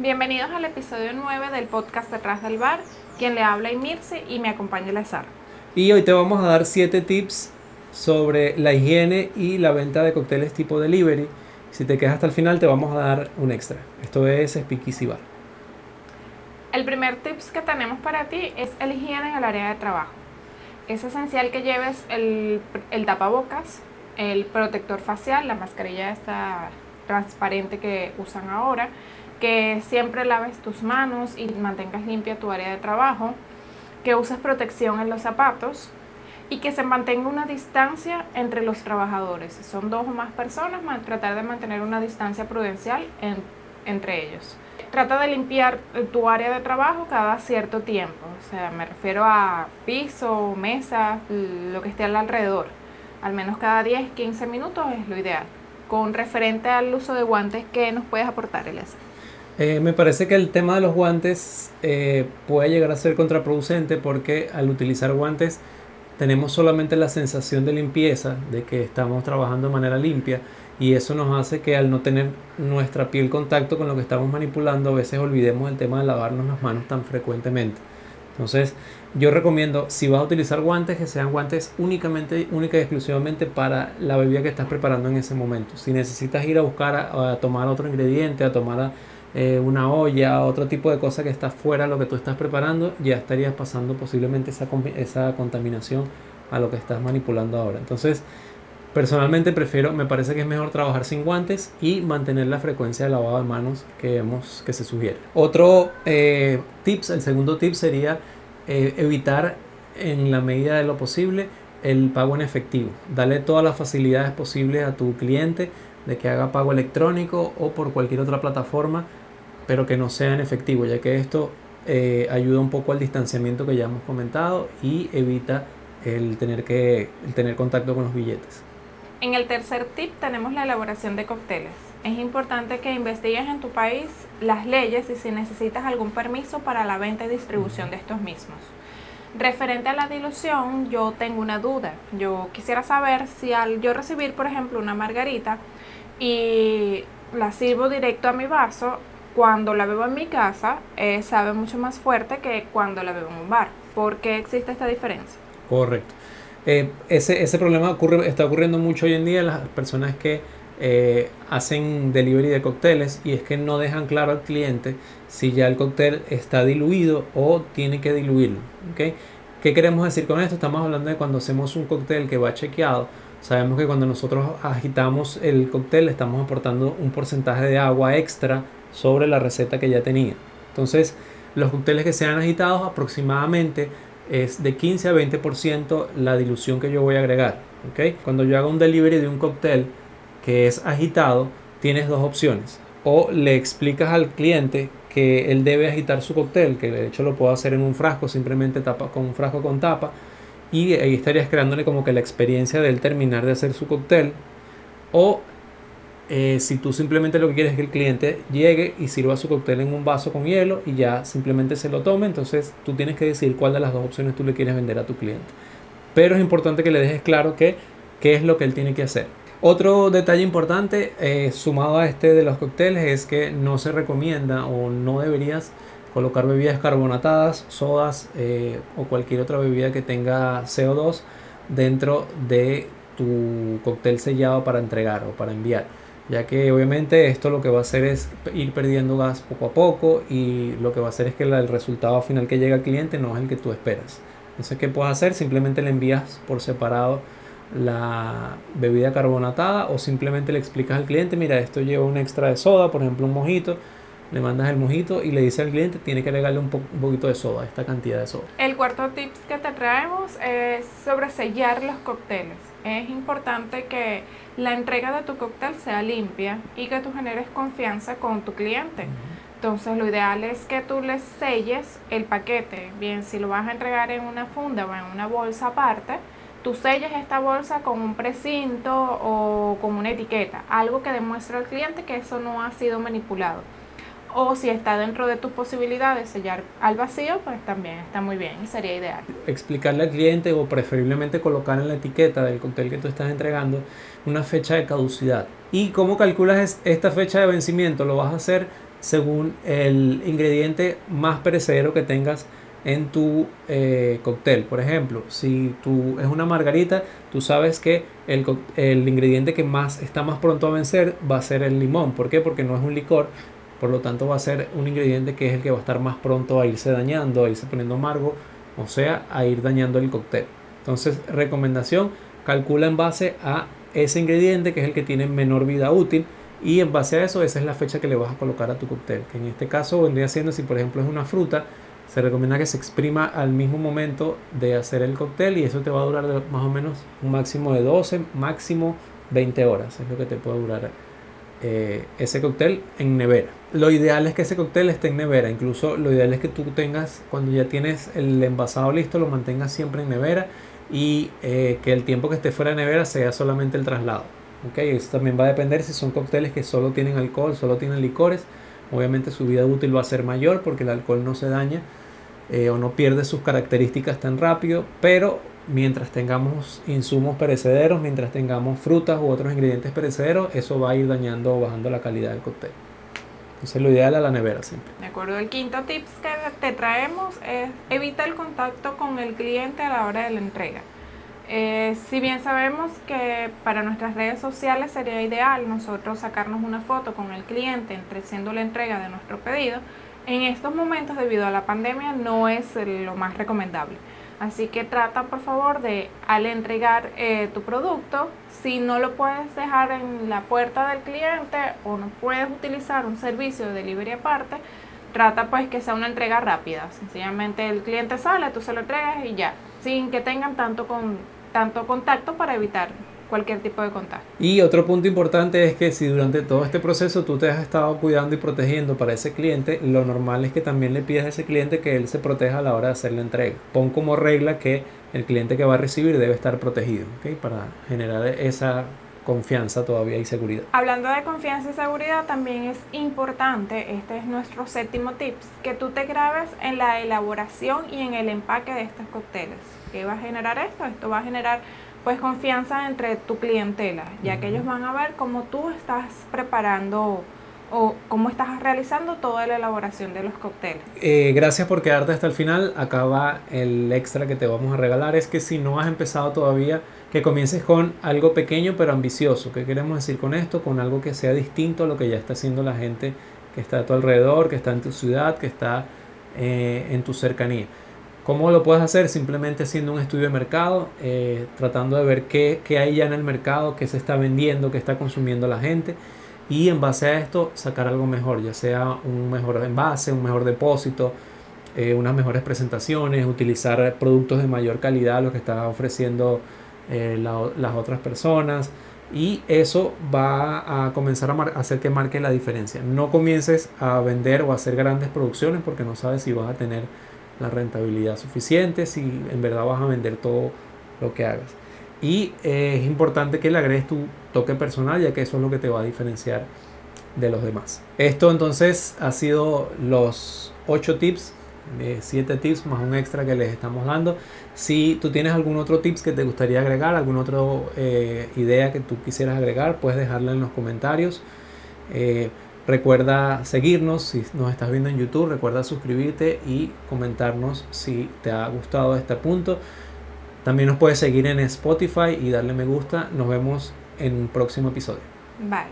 Bienvenidos al episodio 9 del podcast Detrás del Bar. Quien le habla es Mirce y me acompaña Lazar. Y hoy te vamos a dar 7 tips sobre la higiene y la venta de cócteles tipo delivery. Si te quedas hasta el final te vamos a dar un extra. Esto es Speakeasy Bar. El primer tips que tenemos para ti es el higiene en el área de trabajo. Es esencial que lleves el, el tapabocas, el protector facial, la mascarilla esta transparente que usan ahora, que siempre laves tus manos y mantengas limpia tu área de trabajo, que uses protección en los zapatos y que se mantenga una distancia entre los trabajadores. Si son dos o más personas, tratar de mantener una distancia prudencial entre ellos. Trata de limpiar eh, tu área de trabajo cada cierto tiempo, o sea, me refiero a piso, mesa, lo que esté alrededor. Al menos cada 10, 15 minutos es lo ideal. Con referente al uso de guantes, ¿qué nos puedes aportar, Elisa? Eh, me parece que el tema de los guantes eh, puede llegar a ser contraproducente porque al utilizar guantes tenemos solamente la sensación de limpieza, de que estamos trabajando de manera limpia y eso nos hace que al no tener nuestra piel contacto con lo que estamos manipulando a veces olvidemos el tema de lavarnos las manos tan frecuentemente. Entonces yo recomiendo si vas a utilizar guantes que sean guantes únicamente, única y exclusivamente para la bebida que estás preparando en ese momento. Si necesitas ir a buscar a, tomar otro ingrediente, a tomar... eh, una olla, otro tipo de cosa que está fuera de lo que tú estás preparando, ya estarías pasando posiblemente esa, esa contaminación a lo que estás manipulando ahora. Entonces, personalmente prefiero, me parece que es mejor trabajar sin guantes y mantener la frecuencia de lavado de manos que vemos que se sugiere. Otro eh, tips, el segundo tip sería eh, evitar en la medida de lo posible el pago en efectivo. Dale todas las facilidades posibles a tu cliente de que haga pago electrónico o por cualquier otra plataforma pero que no sean efectivos, ya que esto eh, ayuda un poco al distanciamiento que ya hemos comentado y evita el tener, que, tener contacto con los billetes. En el tercer tip tenemos la elaboración de cócteles. Es importante que investigues en tu país las leyes y si necesitas algún permiso para la venta y distribución de estos mismos. Referente a la dilución, yo tengo una duda. Yo quisiera saber si al yo recibir, por ejemplo, una margarita y la sirvo directo a mi vaso, cuando la bebo en mi casa eh, sabe mucho más fuerte que cuando la bebo en un bar. ¿Por qué existe esta diferencia? Correcto. Eh, ese, ese problema ocurre, está ocurriendo mucho hoy en día en las personas que eh, hacen delivery de cócteles y es que no dejan claro al cliente si ya el cóctel está diluido o tiene que diluirlo. ¿Qué queremos decir con esto? Estamos hablando de cuando hacemos un cóctel que va chequeado. Sabemos que cuando nosotros agitamos el cóctel estamos aportando un porcentaje de agua extra sobre la receta que ya tenía. Entonces, los cócteles que sean agitados aproximadamente es de 15 a 20% la dilución que yo voy a agregar. ¿okay? Cuando yo haga un delivery de un cóctel que es agitado, tienes dos opciones. O le explicas al cliente que él debe agitar su cóctel, que de hecho lo puedo hacer en un frasco, simplemente tapa, con un frasco con tapa, y ahí estarías creándole como que la experiencia de él terminar de hacer su cóctel. O eh, si tú simplemente lo que quieres es que el cliente llegue y sirva su cóctel en un vaso con hielo y ya simplemente se lo tome, entonces tú tienes que decir cuál de las dos opciones tú le quieres vender a tu cliente. Pero es importante que le dejes claro que qué es lo que él tiene que hacer. Otro detalle importante eh, sumado a este de los cócteles es que no se recomienda o no deberías colocar bebidas carbonatadas, sodas eh, o cualquier otra bebida que tenga CO2 dentro de tu cóctel sellado para entregar o para enviar ya que obviamente esto lo que va a hacer es ir perdiendo gas poco a poco y lo que va a hacer es que el resultado final que llega al cliente no es el que tú esperas. Entonces, ¿qué puedes hacer? Simplemente le envías por separado la bebida carbonatada o simplemente le explicas al cliente, mira, esto lleva un extra de soda, por ejemplo un mojito, le mandas el mojito y le dice al cliente, tiene que agregarle un, un poquito de soda, esta cantidad de soda. El cuarto tip que te traemos es sobre sellar los cócteles. Es importante que la entrega de tu cóctel sea limpia y que tú generes confianza con tu cliente. Entonces lo ideal es que tú les selles el paquete. Bien, si lo vas a entregar en una funda o en una bolsa aparte, tú selles esta bolsa con un precinto o con una etiqueta, algo que demuestre al cliente que eso no ha sido manipulado o si está dentro de tus posibilidades sellar al vacío, pues también está muy bien y sería ideal. Explicarle al cliente o preferiblemente colocar en la etiqueta del cóctel que tú estás entregando una fecha de caducidad. ¿Y cómo calculas esta fecha de vencimiento? Lo vas a hacer según el ingrediente más perecedero que tengas en tu eh, cóctel. Por ejemplo, si tú es una margarita, tú sabes que el, el, ingrediente que más está más pronto a vencer va a ser el limón. ¿Por qué? Porque no es un licor, por lo tanto va a ser un ingrediente que es el que va a estar más pronto a irse dañando, a irse poniendo amargo, o sea, a ir dañando el cóctel. Entonces, recomendación, calcula en base a ese ingrediente que es el que tiene menor vida útil y en base a eso esa es la fecha que le vas a colocar a tu cóctel, que en este caso vendría siendo si por ejemplo es una fruta, se recomienda que se exprima al mismo momento de hacer el cóctel y eso te va a durar más o menos un máximo de 12, máximo 20 horas, es lo que te puede durar eh, ese cóctel en nevera. Lo ideal es que ese cóctel esté en nevera, incluso lo ideal es que tú tengas, cuando ya tienes el envasado listo, lo mantengas siempre en nevera y eh, que el tiempo que esté fuera de nevera sea solamente el traslado. Okay, eso también va a depender si son cócteles que solo tienen alcohol, solo tienen licores. Obviamente su vida útil va a ser mayor porque el alcohol no se daña eh, o no pierde sus características tan rápido, pero mientras tengamos insumos perecederos, mientras tengamos frutas u otros ingredientes perecederos, eso va a ir dañando o bajando la calidad del cóctel. Entonces lo ideal es la nevera siempre. De acuerdo, el quinto tips que te traemos es evita el contacto con el cliente a la hora de la entrega. Eh, si bien sabemos que para nuestras redes sociales sería ideal nosotros sacarnos una foto con el cliente entre siendo la entrega de nuestro pedido, en estos momentos debido a la pandemia no es lo más recomendable. Así que trata por favor de al entregar eh, tu producto, si no lo puedes dejar en la puerta del cliente o no puedes utilizar un servicio de delivery aparte, trata pues que sea una entrega rápida. Sencillamente el cliente sale, tú se lo entregas y ya, sin que tengan tanto, con, tanto contacto para evitar cualquier tipo de contacto. Y otro punto importante es que si durante todo este proceso tú te has estado cuidando y protegiendo para ese cliente, lo normal es que también le pidas a ese cliente que él se proteja a la hora de hacer la entrega. Pon como regla que el cliente que va a recibir debe estar protegido, ¿okay? Para generar esa confianza todavía y seguridad. Hablando de confianza y seguridad, también es importante, este es nuestro séptimo tips, que tú te grabes en la elaboración y en el empaque de estos cócteles. ¿Qué va a generar esto? Esto va a generar pues confianza entre tu clientela, ya que ellos van a ver cómo tú estás preparando o cómo estás realizando toda la elaboración de los cócteles. Eh, gracias por quedarte hasta el final. Acá va el extra que te vamos a regalar. Es que si no has empezado todavía, que comiences con algo pequeño pero ambicioso. ¿Qué queremos decir con esto? Con algo que sea distinto a lo que ya está haciendo la gente que está a tu alrededor, que está en tu ciudad, que está eh, en tu cercanía. ¿Cómo lo puedes hacer? Simplemente haciendo un estudio de mercado, eh, tratando de ver qué, hay ya en el mercado, qué se está vendiendo, qué está consumiendo la gente y en base a esto sacar algo mejor, ya sea un mejor envase, un mejor depósito, eh, unas mejores presentaciones, utilizar productos de mayor calidad, lo que está ofreciendo eh, las otras personas y eso va a comenzar a hacer que marque la diferencia. No comiences a vender o a hacer grandes producciones porque no sabes si vas a tener la rentabilidad suficiente si en verdad vas a vender todo lo que hagas. Y eh, es importante que le agregues tu toque personal, ya que eso es lo que te va a diferenciar de los demás. Esto entonces ha sido los 8 tips, de 7 tips más un extra que les estamos dando. Si tú tienes algún otro tips que te gustaría agregar, alguna otra eh, idea que tú quisieras agregar, puedes dejarla en los comentarios. Recuerda seguirnos si nos estás viendo en YouTube, recuerda suscribirte y comentarnos si te ha gustado este punto. También nos puedes seguir en Spotify y darle me gusta. Nos vemos en un próximo episodio. Bye.